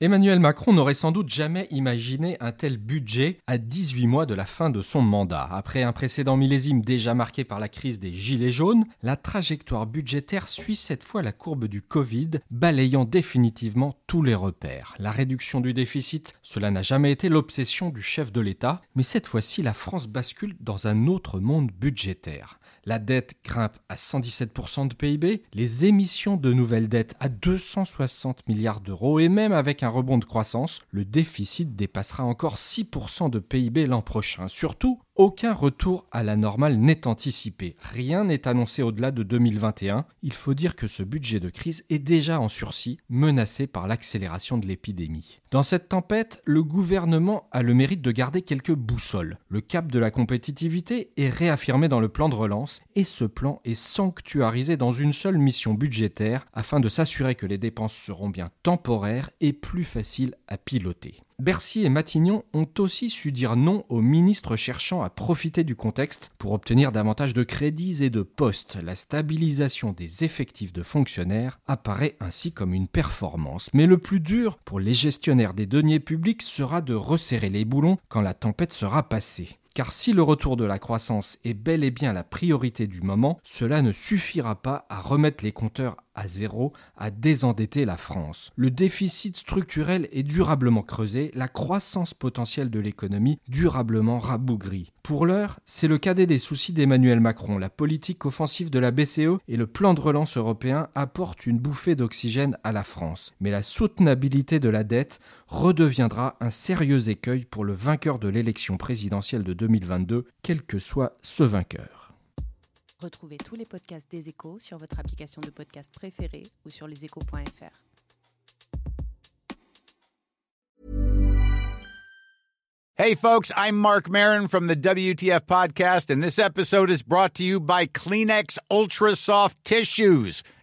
Emmanuel Macron n'aurait sans doute jamais imaginé un tel budget à 18 mois de la fin de son mandat. Après un précédent millésime déjà marqué par la crise des Gilets jaunes, la trajectoire budgétaire suit cette fois la courbe du Covid, balayant définitivement tous les repères. La réduction du déficit, cela n'a jamais été l'obsession du chef de l'État, mais cette fois-ci la France bascule dans un autre monde budgétaire. La dette grimpe à 117% de PIB, les émissions de nouvelles dettes à 260 milliards d'euros et même avec un rebond de croissance, le déficit dépassera encore 6% de PIB l'an prochain. Surtout, aucun retour à la normale n'est anticipé. Rien n'est annoncé au-delà de 2021. Il faut dire que ce budget de crise est déjà en sursis, menacé par l'accélération de l'épidémie. Dans cette tempête, le gouvernement a le mérite de garder quelques boussoles. Le cap de la compétitivité est réaffirmé dans le plan de relance et ce plan est sanctuarisé dans une seule mission budgétaire afin de s'assurer que les dépenses seront bien temporaires et plus faciles à piloter. Bercy et Matignon ont aussi su dire non aux ministres cherchant à profiter du contexte pour obtenir davantage de crédits et de postes. La stabilisation des effectifs de fonctionnaires apparaît ainsi comme une performance. Mais le plus dur pour les gestionnaires des deniers publics sera de resserrer les boulons quand la tempête sera passée. Car si le retour de la croissance est bel et bien la priorité du moment, cela ne suffira pas à remettre les compteurs à zéro, à désendetter la France. Le déficit structurel est durablement creusé, la croissance potentielle de l'économie durablement rabougrie. Pour l'heure, c'est le cadet des soucis d'Emmanuel Macron. La politique offensive de la BCE et le plan de relance européen apportent une bouffée d'oxygène à la France. Mais la soutenabilité de la dette redeviendra un sérieux écueil pour le vainqueur de l'élection présidentielle de 2022, quel que soit ce vainqueur. Retrouvez tous les podcasts des échos sur votre application de podcast préférée ou sur leséchos.fr. Hey folks, I'm Mark Marin from the WTF podcast and this episode is brought to you by Kleenex Ultra Soft Tissues